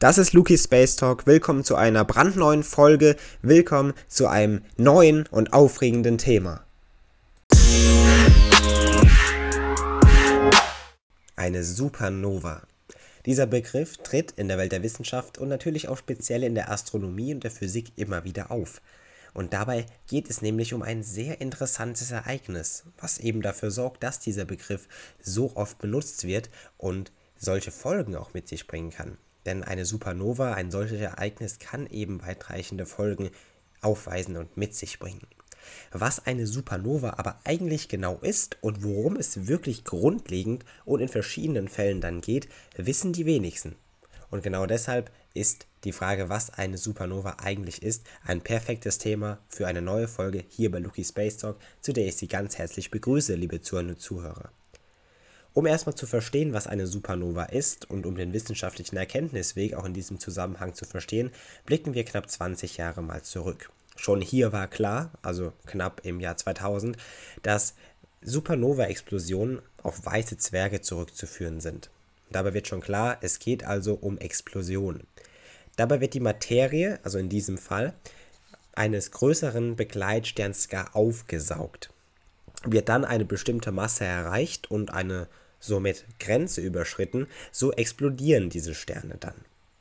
Das ist Luki Space Talk. Willkommen zu einer brandneuen Folge. Willkommen zu einem neuen und aufregenden Thema. Eine Supernova. Dieser Begriff tritt in der Welt der Wissenschaft und natürlich auch speziell in der Astronomie und der Physik immer wieder auf. Und dabei geht es nämlich um ein sehr interessantes Ereignis, was eben dafür sorgt, dass dieser Begriff so oft benutzt wird und solche Folgen auch mit sich bringen kann. Denn eine Supernova, ein solches Ereignis kann eben weitreichende Folgen aufweisen und mit sich bringen. Was eine Supernova aber eigentlich genau ist und worum es wirklich grundlegend und in verschiedenen Fällen dann geht, wissen die wenigsten. Und genau deshalb ist die Frage, was eine Supernova eigentlich ist, ein perfektes Thema für eine neue Folge hier bei Lucky Space Talk, zu der ich Sie ganz herzlich begrüße, liebe Zuhörer und Zuhörer. Um erstmal zu verstehen, was eine Supernova ist und um den wissenschaftlichen Erkenntnisweg auch in diesem Zusammenhang zu verstehen, blicken wir knapp 20 Jahre mal zurück. Schon hier war klar, also knapp im Jahr 2000, dass Supernova-Explosionen auf weiße Zwerge zurückzuführen sind. Dabei wird schon klar, es geht also um Explosionen. Dabei wird die Materie, also in diesem Fall, eines größeren Begleitsterns gar aufgesaugt. Wird dann eine bestimmte Masse erreicht und eine somit Grenze überschritten, so explodieren diese Sterne dann.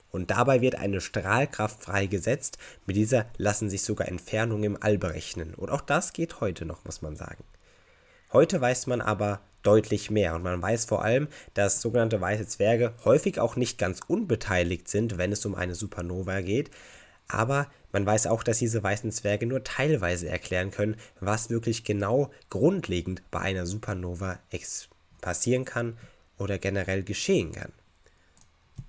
Und dabei wird eine Strahlkraft freigesetzt, mit dieser lassen sich sogar Entfernungen im All berechnen. Und auch das geht heute noch, muss man sagen. Heute weiß man aber deutlich mehr und man weiß vor allem, dass sogenannte weiße Zwerge häufig auch nicht ganz unbeteiligt sind, wenn es um eine Supernova geht, aber man weiß auch, dass diese weißen Zwerge nur teilweise erklären können, was wirklich genau grundlegend bei einer Supernova passieren kann oder generell geschehen kann.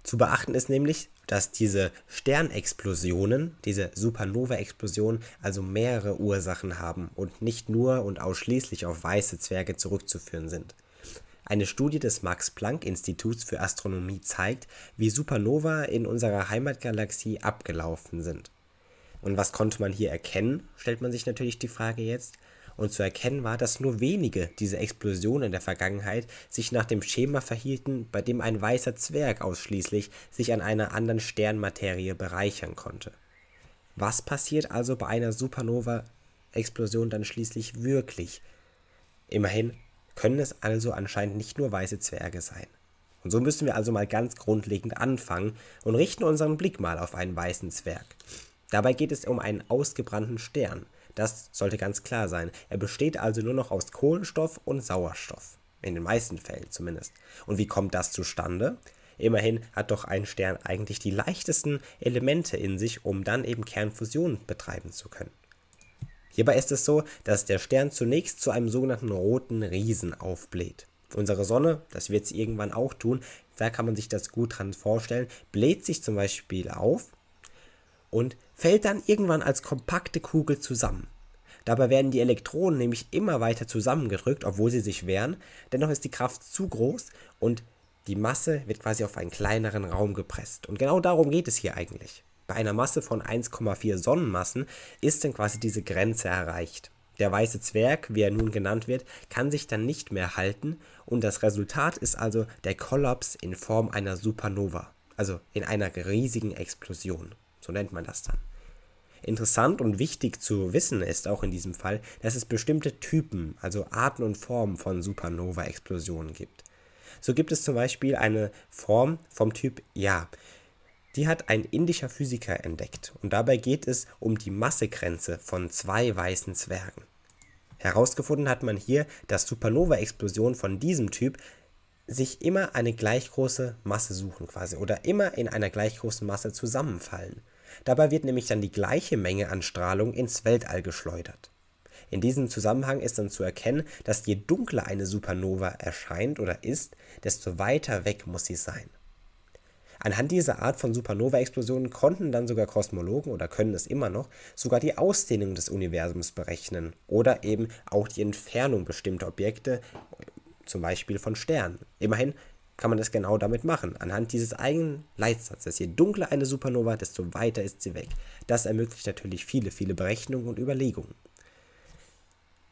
Zu beachten ist nämlich, dass diese Sternexplosionen, diese Supernova-Explosionen, also mehrere Ursachen haben und nicht nur und ausschließlich auf weiße Zwerge zurückzuführen sind. Eine Studie des Max-Planck-Instituts für Astronomie zeigt, wie Supernova in unserer Heimatgalaxie abgelaufen sind. Und was konnte man hier erkennen, stellt man sich natürlich die Frage jetzt und zu erkennen war, dass nur wenige dieser Explosionen in der Vergangenheit sich nach dem Schema verhielten, bei dem ein weißer Zwerg ausschließlich sich an einer anderen Sternmaterie bereichern konnte. Was passiert also bei einer Supernova-Explosion dann schließlich wirklich? Immerhin können es also anscheinend nicht nur weiße Zwerge sein. Und so müssen wir also mal ganz grundlegend anfangen und richten unseren Blick mal auf einen weißen Zwerg. Dabei geht es um einen ausgebrannten Stern, das sollte ganz klar sein. Er besteht also nur noch aus Kohlenstoff und Sauerstoff. In den meisten Fällen zumindest. Und wie kommt das zustande? Immerhin hat doch ein Stern eigentlich die leichtesten Elemente in sich, um dann eben Kernfusion betreiben zu können. Hierbei ist es so, dass der Stern zunächst zu einem sogenannten roten Riesen aufbläht. Unsere Sonne, das wird sie irgendwann auch tun, da kann man sich das gut dran vorstellen, bläht sich zum Beispiel auf und fällt dann irgendwann als kompakte Kugel zusammen. Dabei werden die Elektronen nämlich immer weiter zusammengedrückt, obwohl sie sich wehren. Dennoch ist die Kraft zu groß und die Masse wird quasi auf einen kleineren Raum gepresst. Und genau darum geht es hier eigentlich. Bei einer Masse von 1,4 Sonnenmassen ist dann quasi diese Grenze erreicht. Der weiße Zwerg, wie er nun genannt wird, kann sich dann nicht mehr halten und das Resultat ist also der Kollaps in Form einer Supernova, also in einer riesigen Explosion. So nennt man das dann. Interessant und wichtig zu wissen ist auch in diesem Fall, dass es bestimmte Typen, also Arten und Formen von Supernova-Explosionen gibt. So gibt es zum Beispiel eine Form vom Typ Ja. Die hat ein indischer Physiker entdeckt und dabei geht es um die Massegrenze von zwei weißen Zwergen. Herausgefunden hat man hier, dass Supernova-Explosionen von diesem Typ sich immer eine gleich große Masse suchen quasi oder immer in einer gleich großen Masse zusammenfallen. Dabei wird nämlich dann die gleiche Menge an Strahlung ins Weltall geschleudert. In diesem Zusammenhang ist dann zu erkennen, dass je dunkler eine Supernova erscheint oder ist, desto weiter weg muss sie sein. Anhand dieser Art von Supernova-Explosionen konnten dann sogar Kosmologen oder können es immer noch sogar die Ausdehnung des Universums berechnen oder eben auch die Entfernung bestimmter Objekte, zum Beispiel von Sternen. Immerhin kann man das genau damit machen. Anhand dieses eigenen Leitsatzes. Je dunkler eine Supernova, desto weiter ist sie weg. Das ermöglicht natürlich viele, viele Berechnungen und Überlegungen.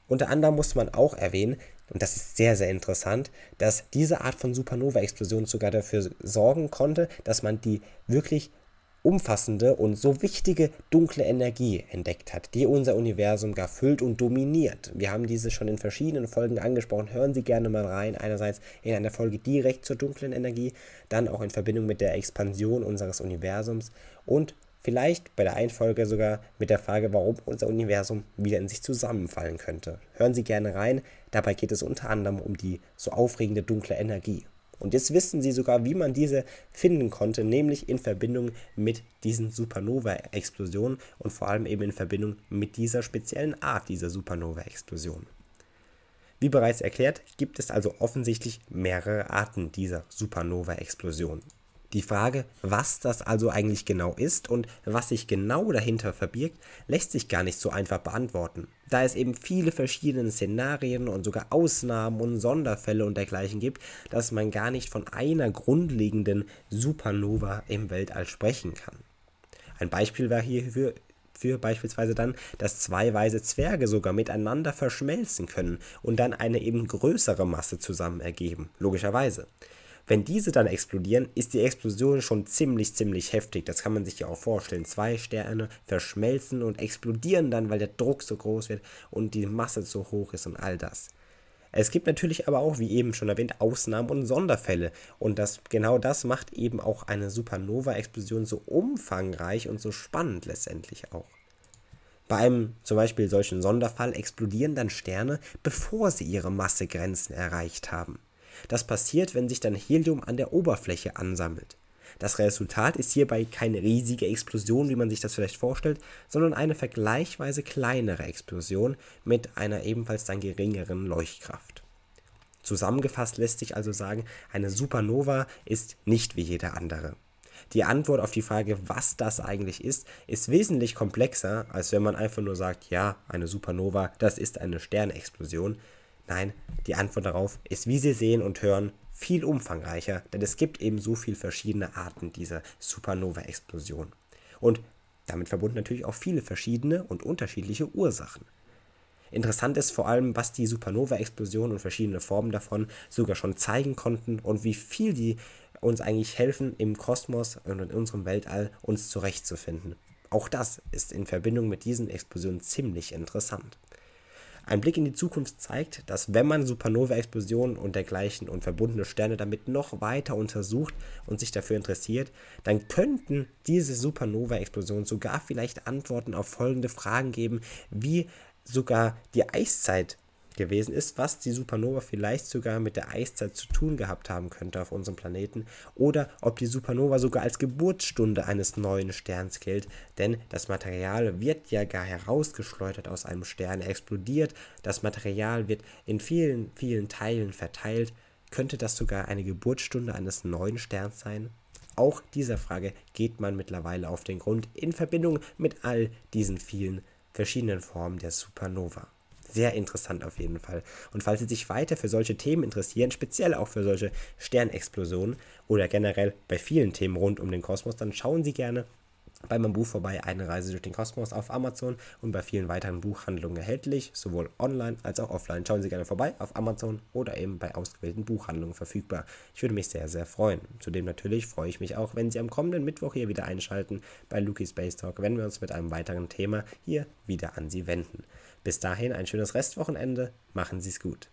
Unter anderem muss man auch erwähnen, und das ist sehr, sehr interessant, dass diese Art von Supernova-Explosion sogar dafür sorgen konnte, dass man die wirklich umfassende und so wichtige dunkle Energie entdeckt hat, die unser Universum gar füllt und dominiert. Wir haben diese schon in verschiedenen Folgen angesprochen. Hören Sie gerne mal rein. Einerseits in einer Folge direkt zur dunklen Energie, dann auch in Verbindung mit der Expansion unseres Universums und Vielleicht bei der einen Folge sogar mit der Frage, warum unser Universum wieder in sich zusammenfallen könnte. Hören Sie gerne rein, dabei geht es unter anderem um die so aufregende dunkle Energie. Und jetzt wissen Sie sogar, wie man diese finden konnte, nämlich in Verbindung mit diesen Supernova-Explosionen und vor allem eben in Verbindung mit dieser speziellen Art dieser Supernova-Explosion. Wie bereits erklärt, gibt es also offensichtlich mehrere Arten dieser Supernova-Explosion. Die Frage, was das also eigentlich genau ist und was sich genau dahinter verbirgt, lässt sich gar nicht so einfach beantworten, da es eben viele verschiedene Szenarien und sogar Ausnahmen und Sonderfälle und dergleichen gibt, dass man gar nicht von einer grundlegenden Supernova im Weltall sprechen kann. Ein Beispiel war hierfür für beispielsweise dann, dass zwei weiße Zwerge sogar miteinander verschmelzen können und dann eine eben größere Masse zusammen ergeben, logischerweise. Wenn diese dann explodieren, ist die Explosion schon ziemlich, ziemlich heftig. Das kann man sich ja auch vorstellen. Zwei Sterne verschmelzen und explodieren dann, weil der Druck so groß wird und die Masse so hoch ist und all das. Es gibt natürlich aber auch, wie eben schon erwähnt, Ausnahmen und Sonderfälle. Und das, genau das macht eben auch eine Supernova-Explosion so umfangreich und so spannend letztendlich auch. Bei einem zum Beispiel solchen Sonderfall explodieren dann Sterne, bevor sie ihre Massegrenzen erreicht haben. Das passiert, wenn sich dann Helium an der Oberfläche ansammelt. Das Resultat ist hierbei keine riesige Explosion, wie man sich das vielleicht vorstellt, sondern eine vergleichsweise kleinere Explosion mit einer ebenfalls dann geringeren Leuchtkraft. Zusammengefasst lässt sich also sagen, eine Supernova ist nicht wie jede andere. Die Antwort auf die Frage, was das eigentlich ist, ist wesentlich komplexer, als wenn man einfach nur sagt, ja, eine Supernova, das ist eine Sternexplosion, Nein, die Antwort darauf ist, wie Sie sehen und hören, viel umfangreicher, denn es gibt eben so viele verschiedene Arten dieser Supernova-Explosion. Und damit verbunden natürlich auch viele verschiedene und unterschiedliche Ursachen. Interessant ist vor allem, was die Supernova-Explosion und verschiedene Formen davon sogar schon zeigen konnten und wie viel die uns eigentlich helfen, im Kosmos und in unserem Weltall uns zurechtzufinden. Auch das ist in Verbindung mit diesen Explosionen ziemlich interessant. Ein Blick in die Zukunft zeigt, dass wenn man Supernova-Explosionen und dergleichen und verbundene Sterne damit noch weiter untersucht und sich dafür interessiert, dann könnten diese Supernova-Explosionen sogar vielleicht Antworten auf folgende Fragen geben, wie sogar die Eiszeit gewesen ist, was die Supernova vielleicht sogar mit der Eiszeit zu tun gehabt haben könnte auf unserem Planeten oder ob die Supernova sogar als Geburtsstunde eines neuen Sterns gilt, denn das Material wird ja gar herausgeschleudert aus einem Stern, explodiert, das Material wird in vielen, vielen Teilen verteilt, könnte das sogar eine Geburtsstunde eines neuen Sterns sein? Auch dieser Frage geht man mittlerweile auf den Grund in Verbindung mit all diesen vielen verschiedenen Formen der Supernova sehr interessant auf jeden Fall. Und falls Sie sich weiter für solche Themen interessieren, speziell auch für solche Sternexplosionen oder generell bei vielen Themen rund um den Kosmos, dann schauen Sie gerne bei meinem Buch vorbei, Eine Reise durch den Kosmos auf Amazon und bei vielen weiteren Buchhandlungen erhältlich, sowohl online als auch offline. Schauen Sie gerne vorbei auf Amazon oder eben bei ausgewählten Buchhandlungen verfügbar. Ich würde mich sehr, sehr freuen. Zudem natürlich freue ich mich auch, wenn Sie am kommenden Mittwoch hier wieder einschalten bei Luki Space Talk, wenn wir uns mit einem weiteren Thema hier wieder an Sie wenden. Bis dahin ein schönes Restwochenende. Machen Sie es gut.